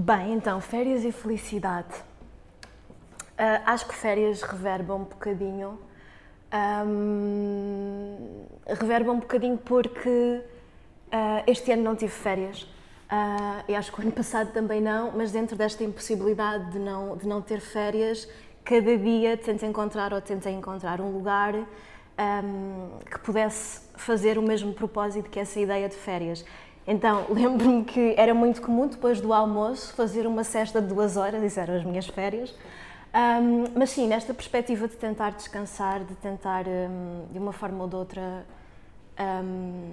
Bem, então, férias e felicidade. Uh, acho que férias reverba um bocadinho. Um, um bocadinho porque uh, este ano não tive férias. Uh, e acho que o ano passado também não, mas dentro desta impossibilidade de não, de não ter férias, cada dia tento encontrar ou tentei encontrar um lugar um, que pudesse fazer o mesmo propósito que essa ideia de férias. Então, lembro-me que era muito comum, depois do almoço, fazer uma cesta de duas horas, isso eram as minhas férias. Um, mas sim, nesta perspectiva de tentar descansar, de tentar, um, de uma forma ou de outra, um,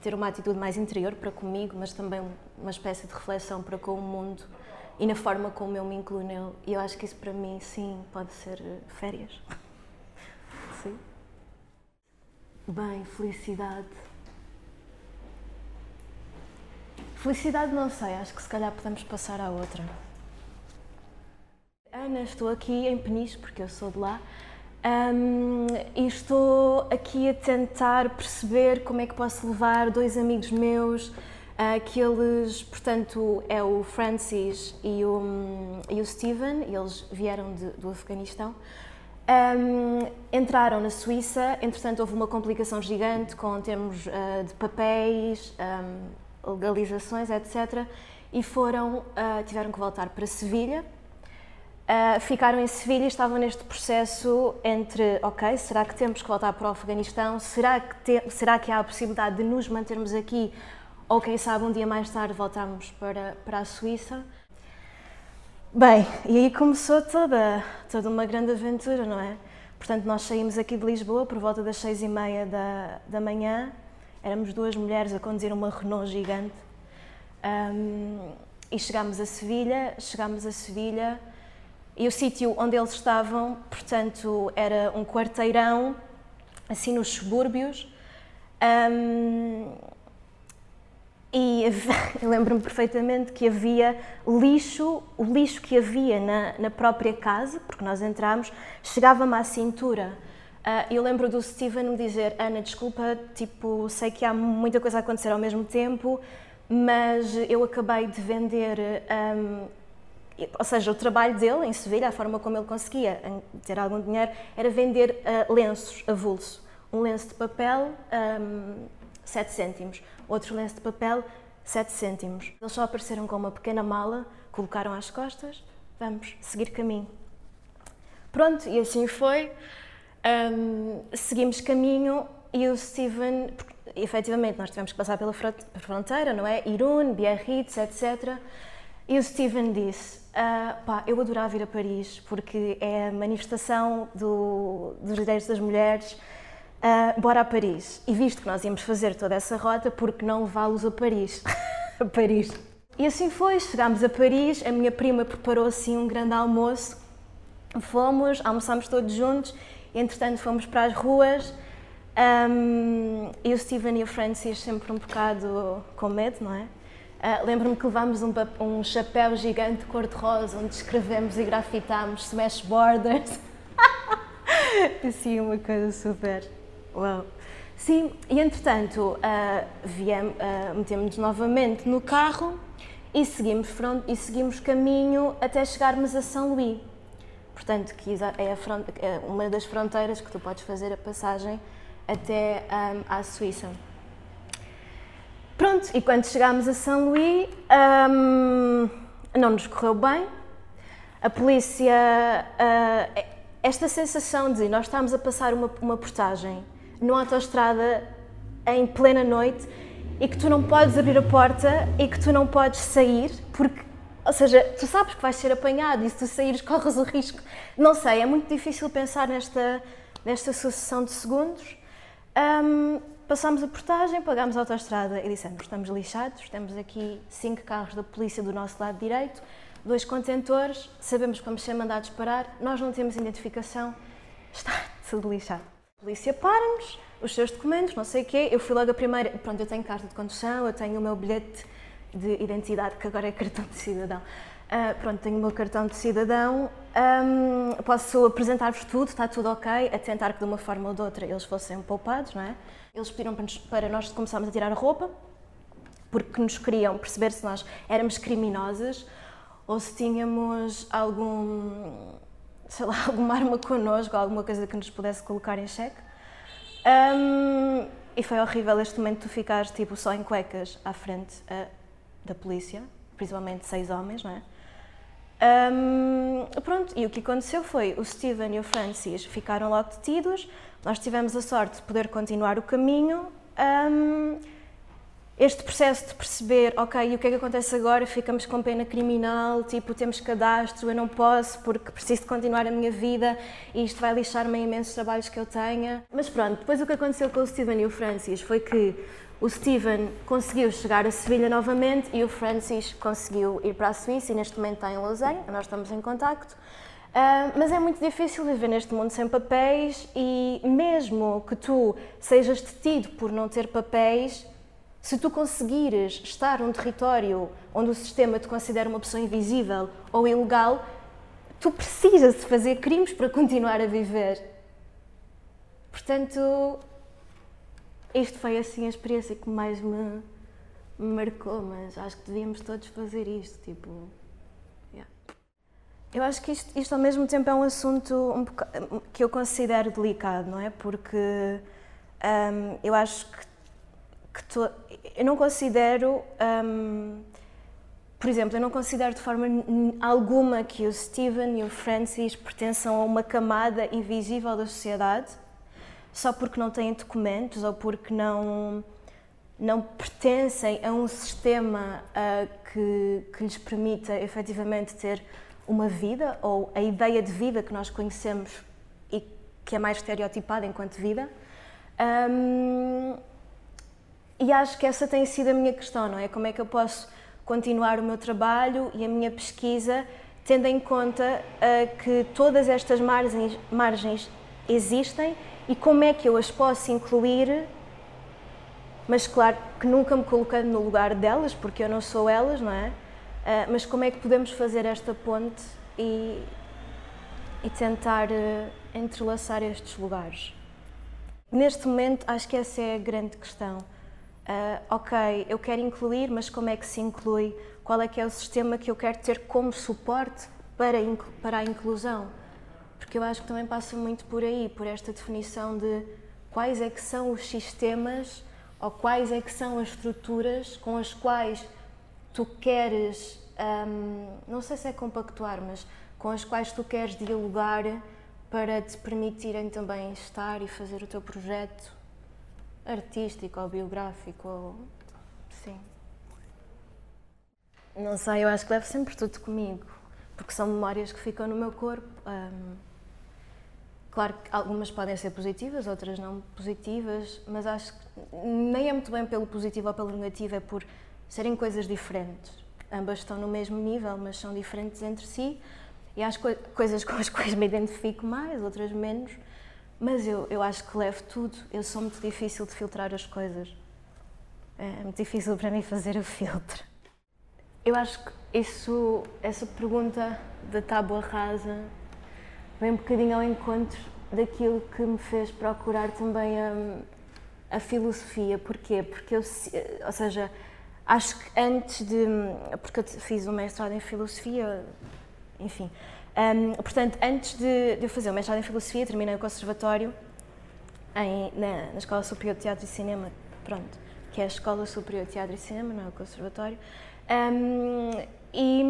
ter uma atitude mais interior para comigo, mas também uma espécie de reflexão para com o mundo e na forma como eu me incluo nele. E eu acho que isso para mim, sim, pode ser férias. sim. Bem, felicidade. Felicidade não sei, acho que se calhar podemos passar à outra. Ana, estou aqui em Peniche, porque eu sou de lá, um, e estou aqui a tentar perceber como é que posso levar dois amigos meus, uh, que eles, portanto, é o Francis e o, um, e o Steven, eles vieram de, do Afeganistão, um, entraram na Suíça, entretanto houve uma complicação gigante com termos uh, de papéis, um, legalizações, etc. E foram, uh, tiveram que voltar para Sevilha. Uh, ficaram em Sevilha e estavam neste processo entre, ok, será que temos que voltar para o Afeganistão? Será que, te, será que há a possibilidade de nos mantermos aqui? Ou quem sabe um dia mais tarde voltarmos para, para a Suíça? Bem, e aí começou toda, toda uma grande aventura, não é? Portanto, nós saímos aqui de Lisboa por volta das seis e meia da, da manhã, éramos duas mulheres a conduzir uma Renault gigante um, e chegámos a Sevilha, chegámos a Sevilha e o sítio onde eles estavam, portanto, era um quarteirão, assim nos subúrbios, um, e lembro-me perfeitamente que havia lixo, o lixo que havia na, na própria casa, porque nós entramos, chegava-me à cintura. Uh, eu lembro do Steven me dizer: Ana, desculpa, tipo, sei que há muita coisa a acontecer ao mesmo tempo, mas eu acabei de vender. Um, ou seja, o trabalho dele em Sevilha, a forma como ele conseguia ter algum dinheiro, era vender uh, lenços avulso. Um lenço de papel, um, 7 cêntimos outro lenço de papel, 7 cêntimos. Eles só apareceram com uma pequena mala, colocaram às costas, vamos seguir caminho. Pronto, e assim foi. Um, seguimos caminho e o Steven, efetivamente, nós tivemos que passar pela fronteira, não é? Irun, Biarritz, etc. E o Steven disse: uh, pá, eu adorava ir a Paris porque é a manifestação do, dos direitos das mulheres uh, bora a Paris. E visto que nós íamos fazer toda essa rota, porque não levá-los a Paris? a Paris. E assim foi, chegámos a Paris, a minha prima preparou assim um grande almoço, fomos, almoçámos todos juntos, entretanto fomos para as ruas, um, e o Steven e o Francis sempre um bocado com medo, não é? Uh, Lembro-me que levámos um, um chapéu gigante cor-de-rosa onde escrevemos e grafitámos Smash Borders. assim, uma coisa super Uau. Sim, e entretanto uh, viemos, uh, metemos-nos novamente no carro e seguimos, front, e seguimos caminho até chegarmos a São Luís. Portanto, que é, é, uma das fronteiras que tu podes fazer a passagem até um, à Suíça. Pronto, e quando chegámos a São Luís, um, não nos correu bem. A polícia, uh, esta sensação de nós estamos a passar uma, uma portagem numa autoestrada em plena noite e que tu não podes abrir a porta e que tu não podes sair porque ou seja, tu sabes que vais ser apanhado e se tu saíres corres o risco. Não sei, é muito difícil pensar nesta, nesta sucessão de segundos. Um, passámos a portagem, pagámos a autoestrada e dissemos: estamos lixados, temos aqui cinco carros da polícia do nosso lado direito, dois contentores, sabemos vamos ser mandados parar, nós não temos identificação, está tudo lixado. A polícia para-nos, os seus documentos, não sei o quê. Eu fui logo a primeira. Pronto, eu tenho carta de condução, eu tenho o meu bilhete de identidade, que agora é cartão de cidadão. Uh, pronto, tenho o meu cartão de cidadão. Um, posso apresentar-vos tudo, está tudo ok, a tentar que de uma forma ou de outra eles fossem poupados, não é? Eles pediram para, nos, para nós começarmos a tirar a roupa. porque nos queriam perceber se nós éramos criminosas ou se tínhamos algum, sei lá, alguma arma connosco, alguma coisa que nos pudesse colocar em xeque. Um, e foi horrível este momento de tu ficares tipo, só em cuecas à frente da polícia, principalmente seis homens, não é? Um, pronto, e o que aconteceu foi o Steven e o Francis ficaram logo detidos, nós tivemos a sorte de poder continuar o caminho. Um, este processo de perceber, ok, e o que é que acontece agora? Ficamos com pena criminal, tipo, temos cadastro, eu não posso porque preciso de continuar a minha vida e isto vai lixar-me imensos trabalhos que eu tenha. Mas pronto, depois o que aconteceu com o Steven e o Francis foi que o Steven conseguiu chegar a Sevilha novamente e o Francis conseguiu ir para a Suíça e neste momento está em Lausanne, nós estamos em contacto. Uh, mas é muito difícil viver neste mundo sem papéis e mesmo que tu sejas detido por não ter papéis, se tu conseguires estar num território onde o sistema te considera uma pessoa invisível ou ilegal, tu precisas de fazer crimes para continuar a viver. Portanto, isto foi assim a experiência que mais me, marcou, mas acho que devíamos todos fazer isto, tipo... Yeah. Eu acho que isto, isto, ao mesmo tempo é um assunto um que eu considero delicado, não é? Porque um, eu acho que, que eu não considero, um, por exemplo, eu não considero de forma alguma que o Steven e o Francis pertençam a uma camada invisível da sociedade só porque não têm documentos ou porque não, não pertencem a um sistema uh, que, que lhes permita efetivamente ter uma vida ou a ideia de vida que nós conhecemos e que é mais estereotipada enquanto vida. Um, e acho que essa tem sido a minha questão, não é? Como é que eu posso continuar o meu trabalho e a minha pesquisa tendo em conta uh, que todas estas margens, margens existem e como é que eu as posso incluir, mas claro que nunca me colocando no lugar delas, porque eu não sou elas, não é? Uh, mas como é que podemos fazer esta ponte e, e tentar uh, entrelaçar estes lugares? Neste momento, acho que essa é a grande questão. Uh, ok, eu quero incluir, mas como é que se inclui? Qual é que é o sistema que eu quero ter como suporte para, para a inclusão? porque eu acho que também passa muito por aí, por esta definição de quais é que são os sistemas ou quais é que são as estruturas com as quais tu queres, um, não sei se é compactuar, mas com as quais tu queres dialogar para te permitirem também estar e fazer o teu projeto artístico ou biográfico ou sim. Não sei, eu acho que levo sempre tudo comigo, porque são memórias que ficam no meu corpo. Um, Claro que algumas podem ser positivas, outras não positivas, mas acho que nem é muito bem pelo positivo ou pelo negativo, é por serem coisas diferentes. Ambas estão no mesmo nível, mas são diferentes entre si. E há co coisas com as quais me identifico mais, outras menos. Mas eu, eu acho que levo tudo. Eu sou muito difícil de filtrar as coisas. É muito difícil para mim fazer o filtro. Eu acho que isso, essa pergunta da tábua rasa vem um bocadinho ao encontro daquilo que me fez procurar também a, a filosofia. Porquê? Porque eu, ou seja, acho que antes de. Porque eu fiz um mestrado em filosofia, enfim. Um, portanto, antes de, de, eu fazer o mestrado em filosofia, terminei o conservatório em, na, na Escola Superior de Teatro e Cinema, pronto, que é a Escola Superior de Teatro e Cinema, não é o conservatório. Um, e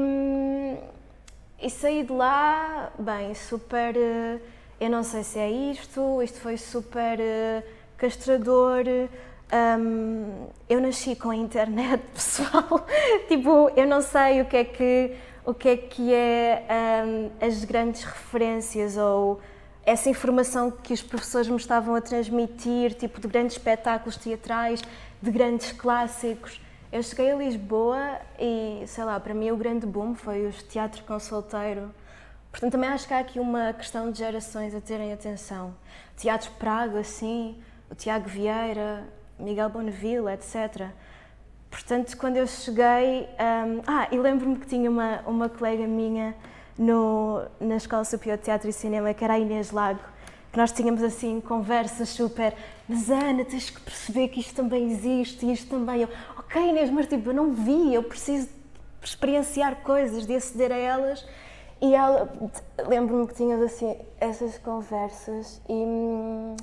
e saí de lá, bem, super. Eh, eu não sei se é isto, isto foi super eh, castrador. Um, eu nasci com a internet, pessoal. tipo, eu não sei o que é que, o que é, que é um, as grandes referências ou essa informação que os professores me estavam a transmitir, tipo de grandes espetáculos teatrais, de grandes clássicos. Eu cheguei a Lisboa e, sei lá, para mim o grande boom foi os teatros com solteiro. Portanto, também acho que há aqui uma questão de gerações a terem atenção. Teatro Praga, assim, o Tiago Vieira, Miguel Bonneville, etc. Portanto, quando eu cheguei. Um, ah, e lembro-me que tinha uma, uma colega minha no, na Escola Superior de Teatro e Cinema, que era a Inês Lago, porque nós tínhamos assim conversas super, mas Ana, tens que perceber que isto também existe e isto também. Eu, ok, Inês, mas tipo, eu não vi, eu preciso experienciar coisas, de aceder a elas. E ela, lembro-me que tínhamos assim essas conversas e. Hum,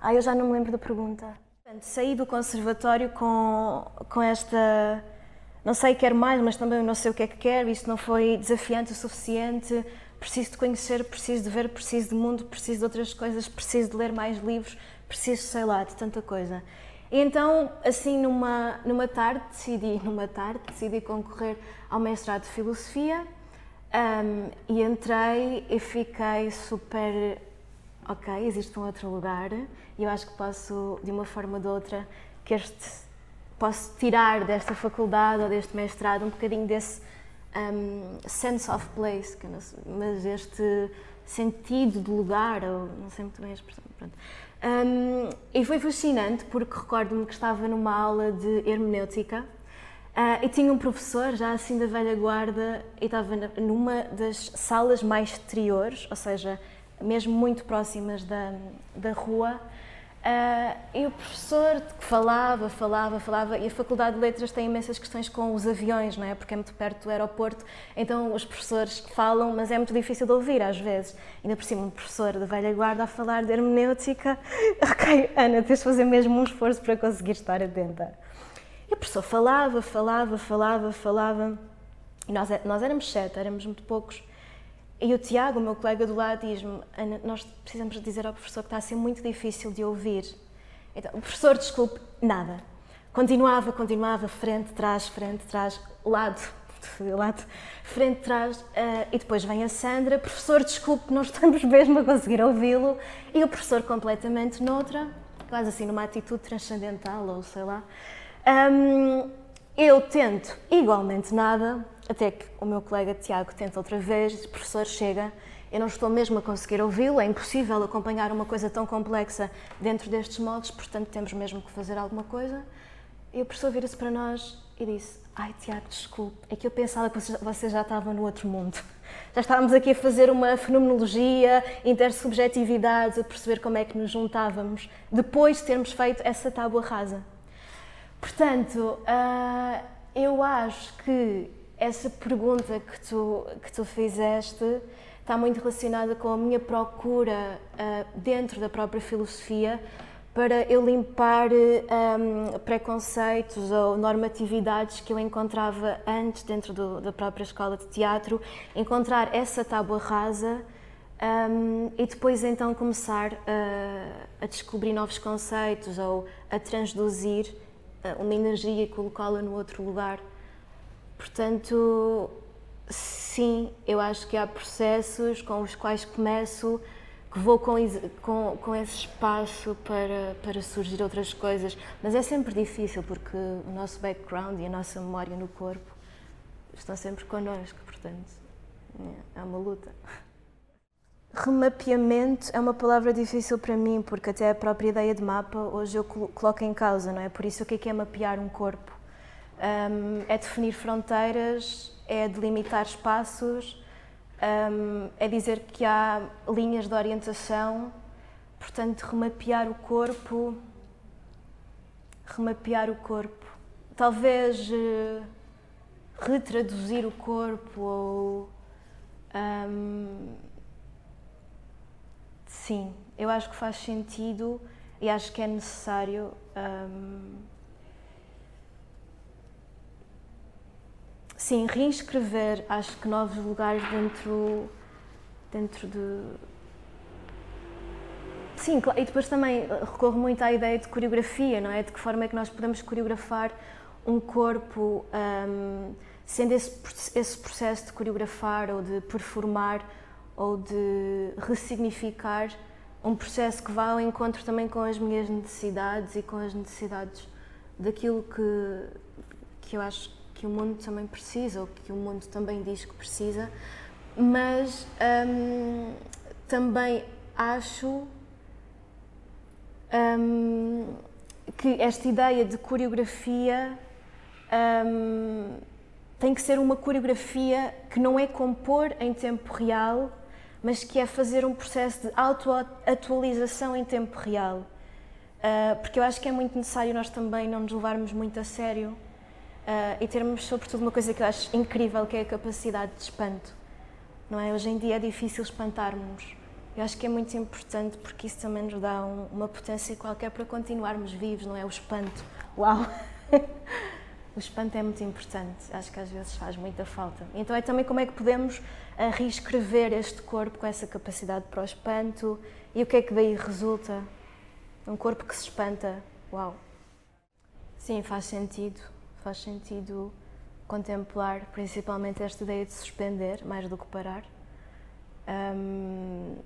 ah, eu já não me lembro da pergunta. Saí do conservatório com, com esta. Não sei, quero mais, mas também não sei o que é que quero. Isto não foi desafiante o suficiente preciso de conhecer, preciso de ver, preciso de mundo, preciso de outras coisas, preciso de ler mais livros, preciso, sei lá, de tanta coisa. E então, assim, numa, numa tarde, decidi, numa tarde, decidi concorrer ao mestrado de Filosofia um, e entrei e fiquei super, ok, existe um outro lugar e eu acho que posso, de uma forma ou de outra, que este, posso tirar desta faculdade ou deste mestrado um bocadinho desse um, sense of place, mas este sentido de lugar, ou não sei muito bem a expressão. Um, e foi fascinante porque recordo-me que estava numa aula de hermenêutica uh, e tinha um professor, já assim da velha guarda, e estava numa das salas mais exteriores, ou seja, mesmo muito próximas da, da rua, Uh, e o professor que falava, falava, falava, e a Faculdade de Letras tem imensas questões com os aviões, não é? Porque é muito perto do aeroporto, então os professores falam, mas é muito difícil de ouvir às vezes. Ainda por cima, um professor da velha guarda a falar de hermenêutica. Ok, Ana, tens de fazer mesmo um esforço para conseguir estar atenta. E o professor falava, falava, falava, falava, e nós, é, nós éramos sete, éramos muito poucos. E o Tiago, o meu colega do lado, diz-me: Ana, nós precisamos dizer ao professor que está a ser muito difícil de ouvir. Então, o professor, desculpe, nada. Continuava, continuava, frente, trás, frente, trás, lado, lado, frente, trás. Uh, e depois vem a Sandra: professor, desculpe, nós estamos mesmo a conseguir ouvi-lo. E o professor, completamente noutra, quase assim numa atitude transcendental, ou sei lá. Um, eu tento igualmente nada, até que o meu colega Tiago tenta outra vez, o professor chega, eu não estou mesmo a conseguir ouvi-lo, é impossível acompanhar uma coisa tão complexa dentro destes modos, portanto temos mesmo que fazer alguma coisa. E o professor vira-se para nós e disse: Ai, Tiago, desculpe, é que eu pensava que você já estava no outro mundo. Já estávamos aqui a fazer uma fenomenologia, intersubjetividades, a perceber como é que nos juntávamos depois de termos feito essa tábua rasa. Portanto, uh, eu acho que essa pergunta que tu, que tu fizeste está muito relacionada com a minha procura uh, dentro da própria filosofia para eu limpar um, preconceitos ou normatividades que eu encontrava antes dentro do, da própria escola de teatro, encontrar essa tábua rasa um, e depois então começar a, a descobrir novos conceitos ou a transduzir uma energia e colocá-la no outro lugar. Portanto, sim, eu acho que há processos com os quais começo que vou com, com, com esse espaço para, para surgir outras coisas, mas é sempre difícil porque o nosso background e a nossa memória no corpo estão sempre connosco, portanto, é uma luta. Remapeamento é uma palavra difícil para mim, porque até a própria ideia de mapa hoje eu coloco em causa, não é? Por isso, o que é, que é mapear um corpo? Um, é definir fronteiras, é delimitar espaços, um, é dizer que há linhas de orientação, portanto, remapear o corpo. Remapear o corpo. Talvez uh, retraduzir o corpo ou. Um, sim, eu acho que faz sentido e acho que é necessário. Um, Sim, reinscrever, acho que novos lugares dentro, dentro de. Sim, e depois também recorro muito à ideia de coreografia, não é? De que forma é que nós podemos coreografar um corpo, um, sendo esse, esse processo de coreografar ou de performar ou de ressignificar um processo que vá ao encontro também com as minhas necessidades e com as necessidades daquilo que, que eu acho que o mundo também precisa, ou que o mundo também diz que precisa, mas hum, também acho hum, que esta ideia de coreografia hum, tem que ser uma coreografia que não é compor em tempo real, mas que é fazer um processo de auto-atualização em tempo real. Uh, porque eu acho que é muito necessário nós também não nos levarmos muito a sério uh, e termos, sobretudo, uma coisa que eu acho incrível, que é a capacidade de espanto. Não é? Hoje em dia é difícil espantarmos. Eu acho que é muito importante porque isso também nos dá um, uma potência qualquer para continuarmos vivos, não é? O espanto. Uau! o espanto é muito importante, acho que às vezes faz muita falta. Então é também como é que podemos reescrever este corpo com essa capacidade para o espanto e o que é que daí resulta? Um corpo que se espanta. Uau! Sim, faz sentido. Faz sentido contemplar principalmente esta ideia de suspender mais do que parar. Um,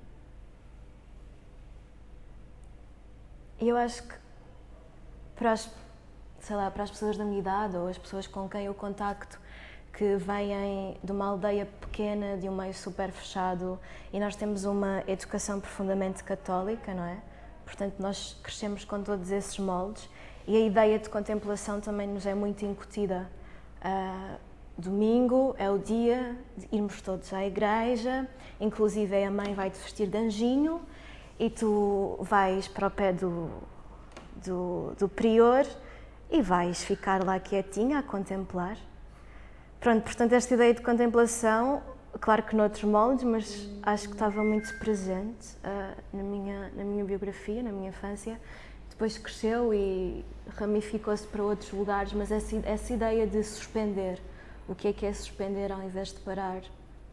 eu acho que para as, sei lá, para as pessoas da minha idade ou as pessoas com quem eu contacto que vêm de uma aldeia pequena, de um meio super fechado e nós temos uma educação profundamente católica, não é? Portanto, nós crescemos com todos esses moldes e a ideia de contemplação também nos é muito incutida. Uh, domingo é o dia de irmos todos à igreja, inclusive a mãe vai te vestir de anjinho e tu vais para o pé do, do, do prior e vais ficar lá quietinha a contemplar. Pronto, portanto, esta ideia de contemplação, claro que noutros moldes, mas acho que estava muito presente uh, na, minha, na minha biografia, na minha infância. Depois cresceu e ramificou-se para outros lugares, mas essa, essa ideia de suspender, o que é que é suspender ao invés de parar,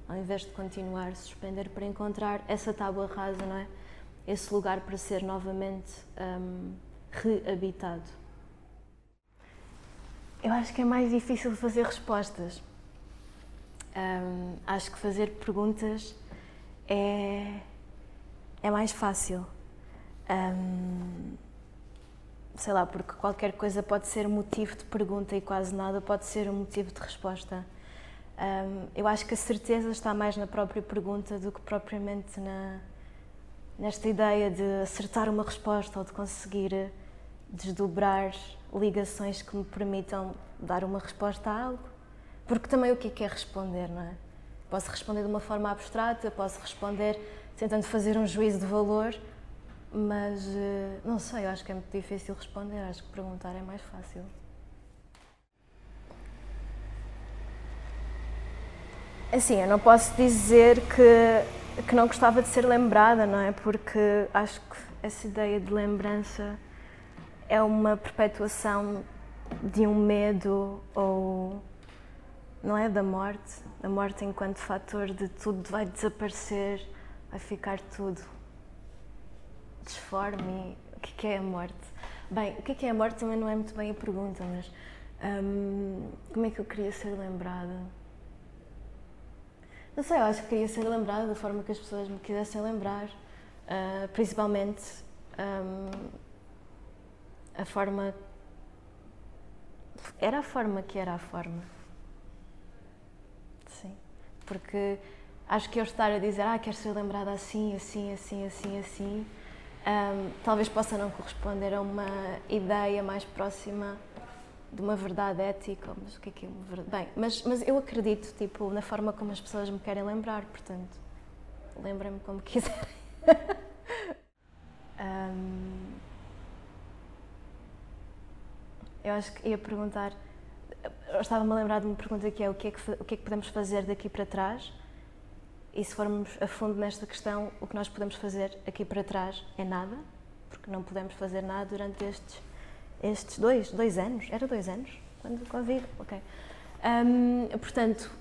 ao invés de continuar, suspender para encontrar essa tábua rasa, não é? esse lugar para ser novamente um, reabitado? Eu acho que é mais difícil fazer respostas. Um, acho que fazer perguntas é, é mais fácil. Um, sei lá, porque qualquer coisa pode ser motivo de pergunta e quase nada pode ser um motivo de resposta. Um, eu acho que a certeza está mais na própria pergunta do que propriamente na, nesta ideia de acertar uma resposta ou de conseguir desdobrar ligações que me permitam dar uma resposta a algo. Porque também o que é, que é responder, não é? Posso responder de uma forma abstrata, posso responder tentando fazer um juízo de valor, mas eh, não sei, eu acho que é muito difícil responder, acho que perguntar é mais fácil. Assim, eu não posso dizer que que não gostava de ser lembrada, não é? Porque acho que essa ideia de lembrança é uma perpetuação de um medo ou não é da morte, a morte enquanto fator de tudo vai desaparecer, vai ficar tudo disforme. O que é a morte? Bem, o que é a morte também não é muito bem a pergunta, mas hum, como é que eu queria ser lembrada? Não sei, eu acho que queria ser lembrada da forma que as pessoas me quisessem lembrar, uh, principalmente um, a forma. Era a forma que era a forma. Sim. Porque acho que eu estar a dizer, ah, quero ser lembrada assim, assim, assim, assim, assim, um, talvez possa não corresponder a uma ideia mais próxima de uma verdade ética, mas o que é que é uma verdade? Bem, mas, mas eu acredito, tipo, na forma como as pessoas me querem lembrar, portanto, lembrem-me como quiserem. um, eu acho que ia perguntar, estava-me a lembrar de uma pergunta que é o que é que, o que é que podemos fazer daqui para trás? E se formos a fundo nesta questão, o que nós podemos fazer aqui para trás é nada, porque não podemos fazer nada durante estes estes dois, dois anos, era dois anos, quando o Covid, ok. Um, portanto,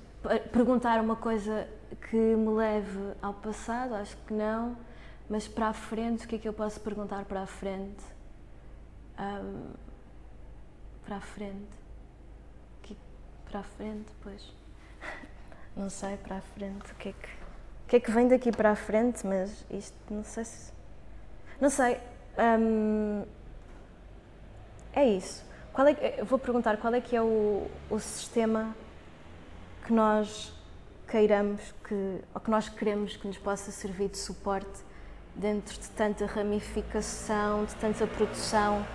perguntar uma coisa que me leve ao passado, acho que não, mas para a frente, o que é que eu posso perguntar para a frente? Um, para a frente. Que, para a frente, pois. Não sei, para a frente, o que é que, o que, é que vem daqui para a frente, mas isto, não sei se. Não sei. Um, é isso. Qual é, vou perguntar qual é que é o, o sistema que nós queiramos que, ou que nós queremos que nos possa servir de suporte dentro de tanta ramificação, de tanta produção,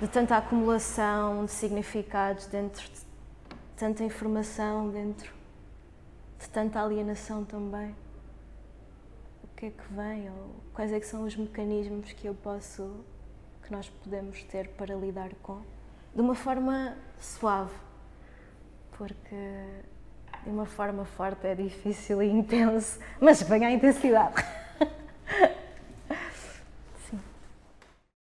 de tanta acumulação de significados, dentro de tanta informação, dentro de tanta alienação também. Que é que vem ou quais é que são os mecanismos que eu posso, que nós podemos ter para lidar com, de uma forma suave, porque de uma forma forte é difícil e intenso, mas venha a intensidade.